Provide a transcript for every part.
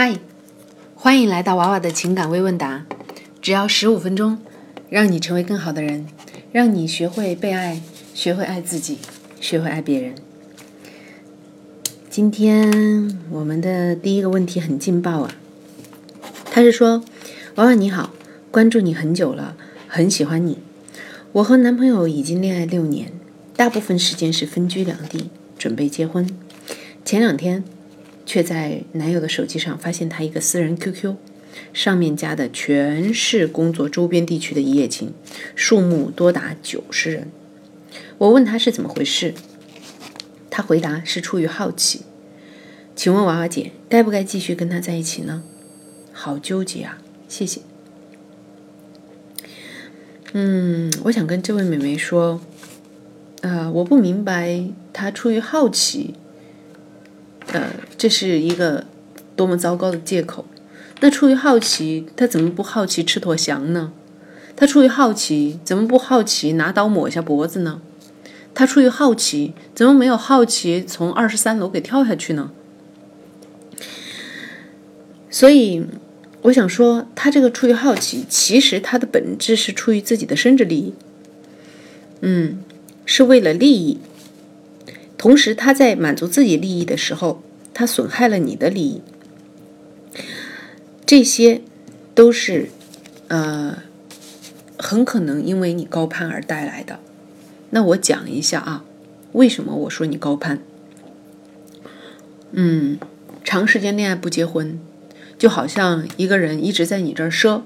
嗨，欢迎来到娃娃的情感微问答，只要十五分钟，让你成为更好的人，让你学会被爱，学会爱自己，学会爱别人。今天我们的第一个问题很劲爆啊，他是说：娃娃你好，关注你很久了，很喜欢你。我和男朋友已经恋爱六年，大部分时间是分居两地，准备结婚。前两天。却在男友的手机上发现他一个私人 QQ，上面加的全是工作周边地区的一夜情，数目多达九十人。我问他是怎么回事，他回答是出于好奇。请问娃娃姐，该不该继续跟他在一起呢？好纠结啊！谢谢。嗯，我想跟这位美眉说，呃，我不明白他出于好奇。呃，这是一个多么糟糕的借口！那出于好奇，他怎么不好奇吃坨翔呢？他出于好奇，怎么不好奇拿刀抹一下脖子呢？他出于好奇，怎么没有好奇从二十三楼给跳下去呢？所以，我想说，他这个出于好奇，其实他的本质是出于自己的生殖利益，嗯，是为了利益。同时，他在满足自己利益的时候，他损害了你的利益，这些都是呃很可能因为你高攀而带来的。那我讲一下啊，为什么我说你高攀？嗯，长时间恋爱不结婚，就好像一个人一直在你这儿赊，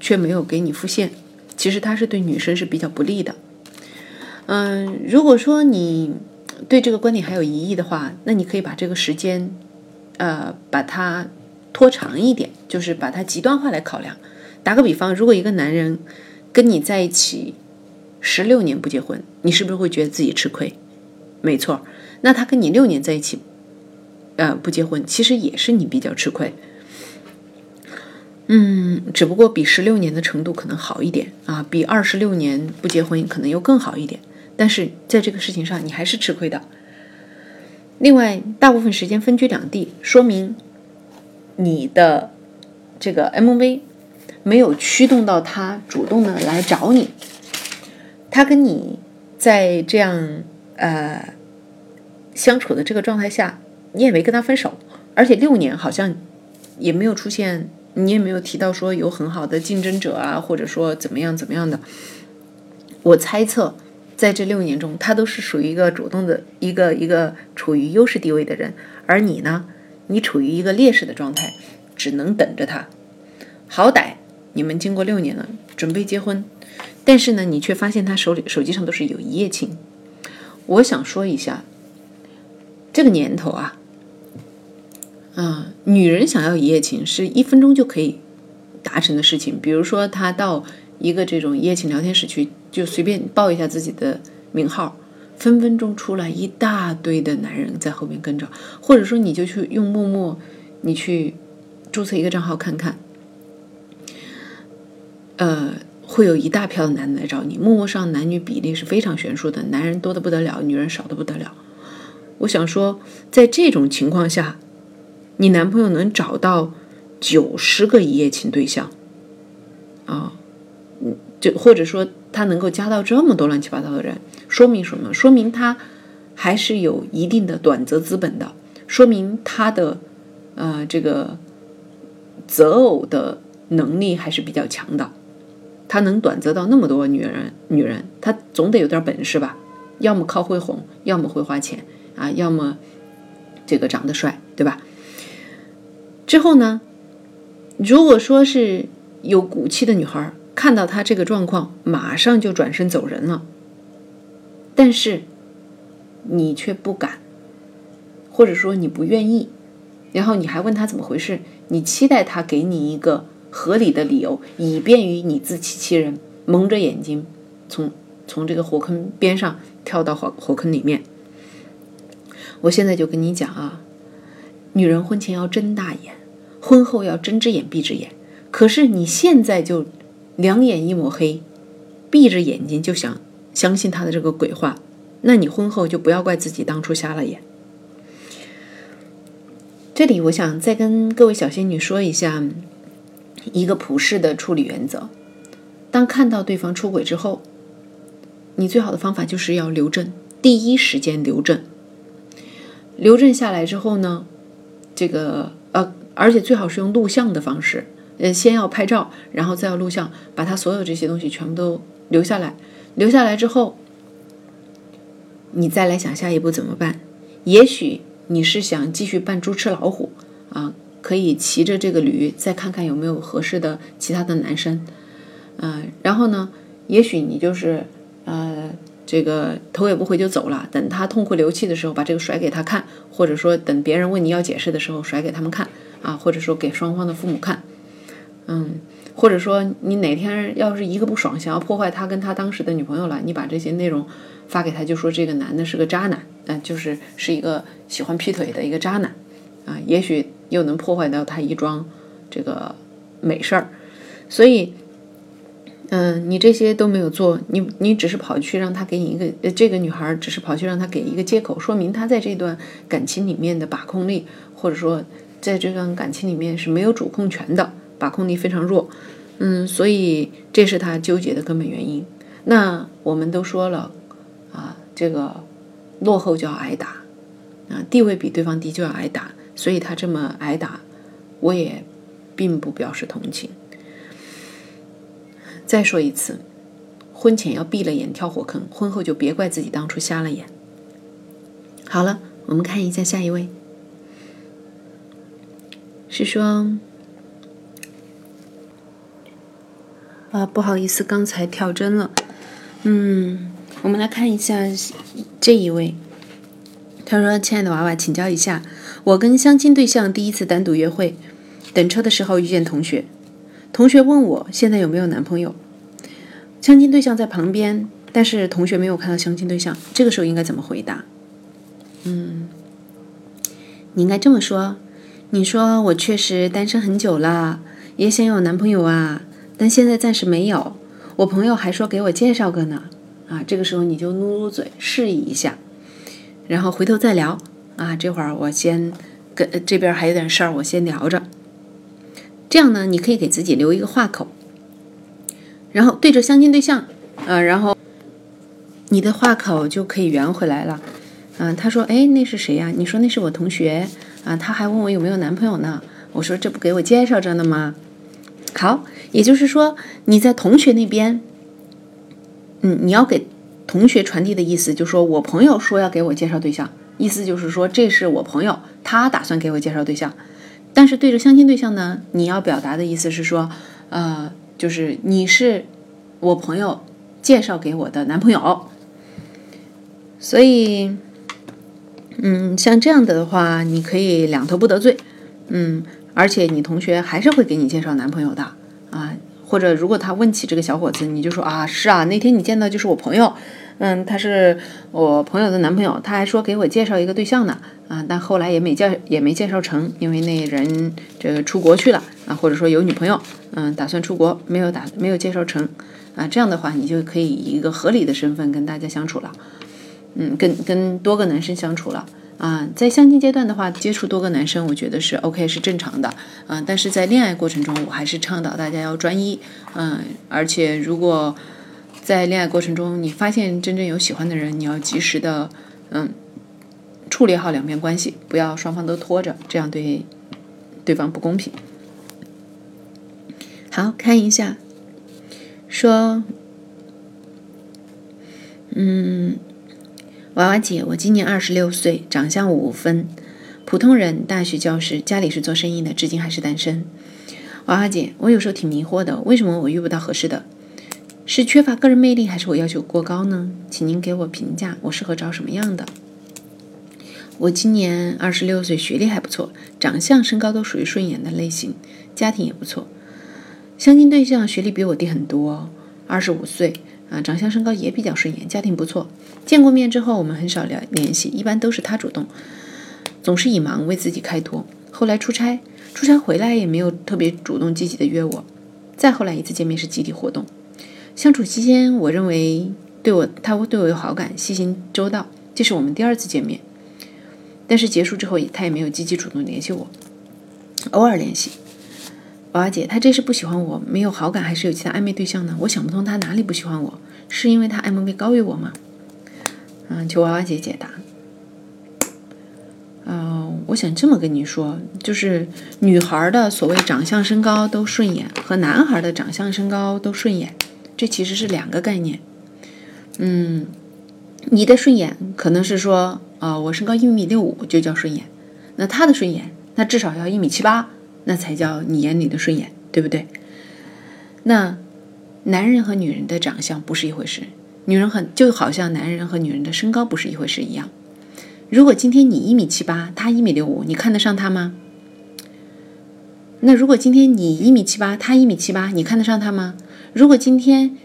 却没有给你付现，其实他是对女生是比较不利的。嗯，如果说你。对这个观点还有疑义的话，那你可以把这个时间，呃，把它拖长一点，就是把它极端化来考量。打个比方，如果一个男人跟你在一起十六年不结婚，你是不是会觉得自己吃亏？没错，那他跟你六年在一起，呃，不结婚，其实也是你比较吃亏。嗯，只不过比十六年的程度可能好一点啊，比二十六年不结婚可能又更好一点。但是在这个事情上，你还是吃亏的。另外，大部分时间分居两地，说明你的这个 MV 没有驱动到他主动的来找你。他跟你在这样呃相处的这个状态下，你也没跟他分手，而且六年好像也没有出现，你也没有提到说有很好的竞争者啊，或者说怎么样怎么样的。我猜测。在这六年中，他都是属于一个主动的一个一个处于优势地位的人，而你呢，你处于一个劣势的状态，只能等着他。好歹你们经过六年了，准备结婚，但是呢，你却发现他手里手机上都是有一夜情。我想说一下，这个年头啊，啊，女人想要一夜情是一分钟就可以达成的事情。比如说，他到。一个这种一夜情聊天室去，就随便报一下自己的名号，分分钟出来一大堆的男人在后面跟着，或者说你就去用陌陌，你去注册一个账号看看，呃，会有一大票的男的来找你。陌陌上男女比例是非常悬殊的，男人多的不得了，女人少的不得了。我想说，在这种情况下，你男朋友能找到九十个一夜情对象，啊。就或者说他能够加到这么多乱七八糟的人，说明什么？说明他还是有一定的短择资本的，说明他的呃这个择偶的能力还是比较强的。他能短择到那么多女人，女人他总得有点本事吧？要么靠会哄，要么会花钱啊，要么这个长得帅，对吧？之后呢，如果说是有骨气的女孩儿。看到他这个状况，马上就转身走人了。但是你却不敢，或者说你不愿意，然后你还问他怎么回事？你期待他给你一个合理的理由，以便于你自欺欺人，蒙着眼睛从从这个火坑边上跳到火火坑里面。我现在就跟你讲啊，女人婚前要睁大眼，婚后要睁只眼闭只眼。可是你现在就。两眼一抹黑，闭着眼睛就想相信他的这个鬼话，那你婚后就不要怪自己当初瞎了眼。这里我想再跟各位小仙女说一下一个普世的处理原则：当看到对方出轨之后，你最好的方法就是要留证，第一时间留证。留证下来之后呢，这个呃，而且最好是用录像的方式，呃，先要拍照，然后再要录像，把他所有这些东西全部都留下来。留下来之后，你再来想下一步怎么办？也许你是想继续扮猪吃老虎啊，可以骑着这个驴再看看有没有合适的其他的男生，嗯，然后呢，也许你就是呃，这个头也不回就走了，等他痛哭流涕的时候把这个甩给他看，或者说等别人问你要解释的时候甩给他们看啊，或者说给双方的父母看，嗯。或者说，你哪天要是一个不爽，想要破坏他跟他当时的女朋友了，你把这些内容发给他，就说这个男的是个渣男，嗯，就是是一个喜欢劈腿的一个渣男，啊，也许又能破坏到他一桩这个美事儿。所以，嗯，你这些都没有做，你你只是跑去让他给你一个，呃这个女孩只是跑去让他给一个借口，说明他在这段感情里面的把控力，或者说在这段感情里面是没有主控权的。把控力非常弱，嗯，所以这是他纠结的根本原因。那我们都说了，啊，这个落后就要挨打，啊，地位比对方低就要挨打，所以他这么挨打，我也并不表示同情。再说一次，婚前要闭了眼跳火坑，婚后就别怪自己当初瞎了眼。好了，我们看一下下一位，是说。啊，不好意思，刚才跳针了。嗯，我们来看一下这一位。他说：“亲爱的娃娃，请教一下，我跟相亲对象第一次单独约会，等车的时候遇见同学，同学问我现在有没有男朋友，相亲对象在旁边，但是同学没有看到相亲对象，这个时候应该怎么回答？嗯，你应该这么说，你说我确实单身很久了，也想有男朋友啊。”但现在暂时没有，我朋友还说给我介绍个呢，啊，这个时候你就努努嘴示意一下，然后回头再聊，啊，这会儿我先跟这边还有点事儿，我先聊着，这样呢，你可以给自己留一个话口，然后对着相亲对象，啊，然后你的话口就可以圆回来了，嗯，他说，哎，那是谁呀？你说那是我同学，啊，他还问我有没有男朋友呢，我说这不给我介绍着呢吗？好，也就是说你在同学那边，嗯，你要给同学传递的意思，就是说我朋友说要给我介绍对象，意思就是说这是我朋友，他打算给我介绍对象。但是对着相亲对象呢，你要表达的意思是说，呃，就是你是我朋友介绍给我的男朋友。所以，嗯，像这样的话，你可以两头不得罪，嗯。而且你同学还是会给你介绍男朋友的啊，或者如果他问起这个小伙子，你就说啊，是啊，那天你见到就是我朋友，嗯，他是我朋友的男朋友，他还说给我介绍一个对象呢，啊，但后来也没介也没介绍成，因为那人这个出国去了啊，或者说有女朋友，嗯，打算出国，没有打没有介绍成，啊，这样的话你就可以以一个合理的身份跟大家相处了，嗯，跟跟多个男生相处了。啊，在相亲阶段的话，接触多个男生，我觉得是 OK，是正常的。嗯，但是在恋爱过程中，我还是倡导大家要专一。嗯，而且如果在恋爱过程中你发现真正有喜欢的人，你要及时的嗯处理好两边关系，不要双方都拖着，这样对对方不公平。好看一下，说，嗯。娃娃姐，我今年二十六岁，长相五分，普通人，大学教师，家里是做生意的，至今还是单身。娃娃姐，我有时候挺迷惑的，为什么我遇不到合适的？是缺乏个人魅力，还是我要求过高呢？请您给我评价，我适合找什么样的？我今年二十六岁，学历还不错，长相、身高都属于顺眼的类型，家庭也不错。相亲对象学历比我低很多，二十五岁。啊，长相身高也比较顺眼，家庭不错。见过面之后，我们很少聊联系，一般都是他主动，总是以忙为自己开脱。后来出差，出差回来也没有特别主动积极的约我。再后来一次见面是集体活动，相处期间，我认为对我他会对我有好感，细心周到。这是我们第二次见面，但是结束之后，他也没有积极主动联系我，偶尔联系。娃娃姐，他这是不喜欢我，没有好感，还是有其他暧昧对象呢？我想不通他哪里不喜欢我，是因为他暧昧高于我吗？嗯，求娃娃姐解答。嗯，我想这么跟你说，就是女孩的所谓长相身高都顺眼，和男孩的长相身高都顺眼，这其实是两个概念。嗯，你的顺眼可能是说，啊，我身高一米六五就叫顺眼，那他的顺眼，那至少要一米七八。那才叫你眼里的顺眼，对不对？那男人和女人的长相不是一回事，女人很就好像男人和女人的身高不是一回事一样。如果今天你一米七八，他一米六五，你看得上他吗？那如果今天你一米七八，他一米七八，你看得上他吗？如果今天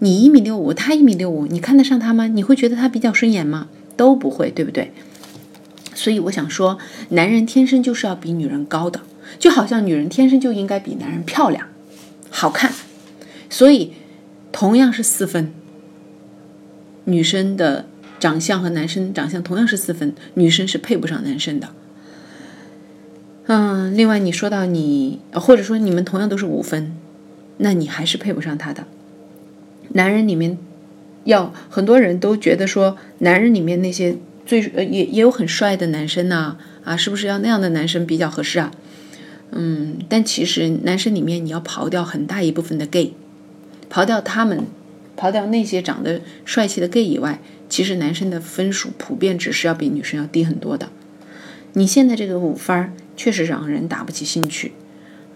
你一米六五，他一米六五，你看得上他吗？你会觉得他比较顺眼吗？都不会，对不对？所以我想说，男人天生就是要比女人高的。就好像女人天生就应该比男人漂亮、好看，所以同样是四分，女生的长相和男生长相同样是四分，女生是配不上男生的。嗯，另外你说到你，或者说你们同样都是五分，那你还是配不上他的。男人里面，要很多人都觉得说，男人里面那些最呃也也有很帅的男生呐，啊，是不是要那样的男生比较合适啊？嗯，但其实男生里面你要刨掉很大一部分的 gay，刨掉他们，刨掉那些长得帅气的 gay 以外，其实男生的分数普遍值是要比女生要低很多的。你现在这个五分儿确实让人打不起兴趣，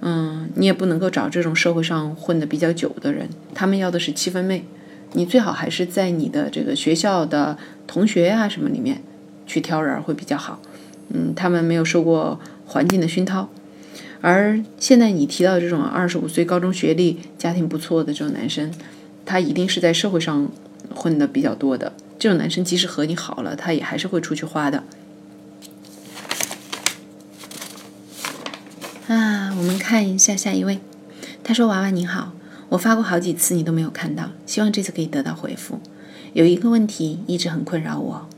嗯，你也不能够找这种社会上混得比较久的人，他们要的是七分妹，你最好还是在你的这个学校的同学啊什么里面去挑人会比较好，嗯，他们没有受过环境的熏陶。而现在你提到这种二十五岁高中学历、家庭不错的这种男生，他一定是在社会上混的比较多的。这种男生即使和你好了，他也还是会出去花的。啊，我们看一下下一位，他说：“娃娃你好，我发过好几次你都没有看到，希望这次可以得到回复。有一个问题一直很困扰我：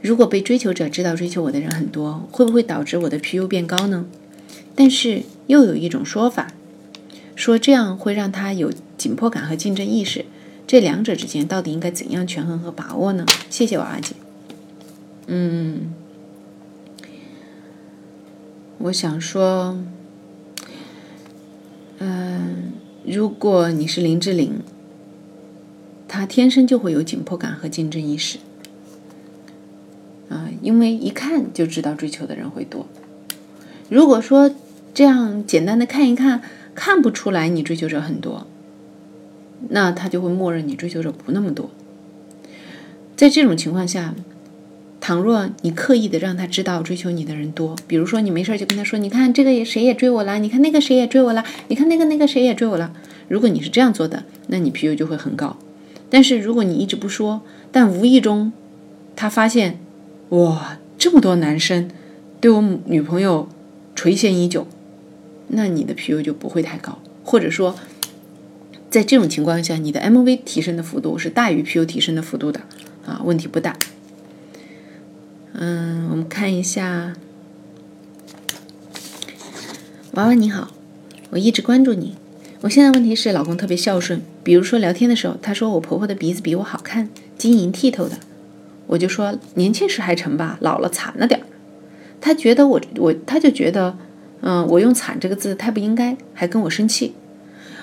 如果被追求者知道追求我的人很多，会不会导致我的 PU 变高呢？”但是又有一种说法，说这样会让他有紧迫感和竞争意识，这两者之间到底应该怎样权衡和把握呢？谢谢娃娃姐。嗯，我想说，嗯，如果你是林志玲，他天生就会有紧迫感和竞争意识，啊，因为一看就知道追求的人会多。如果说这样简单的看一看，看不出来你追求者很多，那他就会默认你追求者不那么多。在这种情况下，倘若你刻意的让他知道追求你的人多，比如说你没事就跟他说：“你看这个也谁也追我了，你看那个谁也追我了，你看那个那个谁也追我了。”如果你是这样做的，那你 PU 就会很高。但是如果你一直不说，但无意中他发现，哇，这么多男生对我女朋友。垂涎已久，那你的 PU 就不会太高，或者说，在这种情况下，你的 MV 提升的幅度是大于 PU 提升的幅度的，啊，问题不大。嗯，我们看一下，娃娃你好，我一直关注你。我现在问题是，老公特别孝顺，比如说聊天的时候，他说我婆婆的鼻子比我好看，晶莹剔透的，我就说年轻时还成吧，老了惨了点儿。他觉得我我他就觉得，嗯，我用“惨”这个字太不应该，还跟我生气，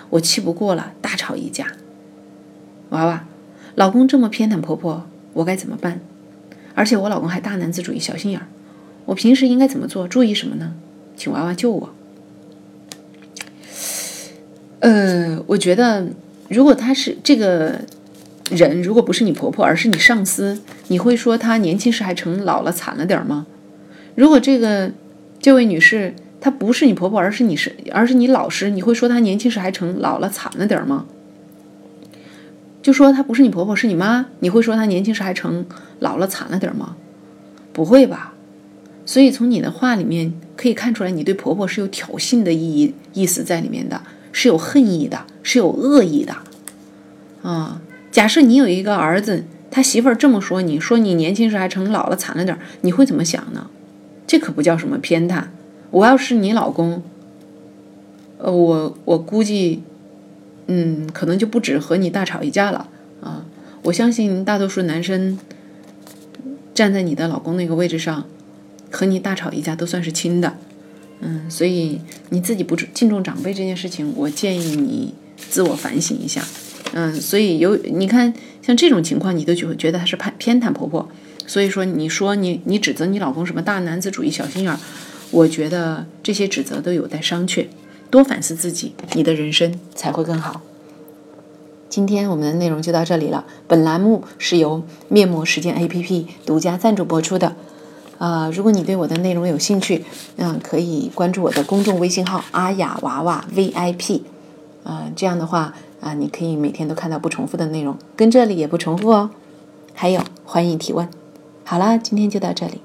我气不过了，大吵一架。娃娃，老公这么偏袒婆婆，我该怎么办？而且我老公还大男子主义、小心眼儿，我平时应该怎么做？注意什么呢？请娃娃救我。呃，我觉得，如果他是这个人，如果不是你婆婆，而是你上司，你会说他年轻时还成老了惨了点吗？如果这个这位女士她不是你婆婆，而是你是而是你老师，你会说她年轻时还成老了惨了点吗？就说她不是你婆婆，是你妈，你会说她年轻时还成老了惨了点吗？不会吧。所以从你的话里面可以看出来，你对婆婆是有挑衅的意义意思在里面的，是有恨意的，是有恶意的。啊，假设你有一个儿子，他媳妇儿这么说，你说你年轻时还成老了惨了点，你会怎么想呢？这可不叫什么偏袒。我要是你老公，呃，我我估计，嗯，可能就不止和你大吵一架了啊。我相信大多数男生站在你的老公那个位置上，和你大吵一架都算是轻的。嗯，所以你自己不敬重长辈这件事情，我建议你自我反省一下。嗯，所以有你看，像这种情况，你都觉觉得她是偏偏袒婆婆。所以说，你说你你指责你老公什么大男子主义、小心眼儿，我觉得这些指责都有待商榷。多反思自己，你的人生才会更好。今天我们的内容就到这里了。本栏目是由面膜时间 APP 独家赞助播出的。啊，如果你对我的内容有兴趣，嗯，可以关注我的公众微信号“阿雅娃娃 VIP”。啊，这样的话啊，你可以每天都看到不重复的内容，跟这里也不重复哦。还有，欢迎提问。好啦，今天就到这里。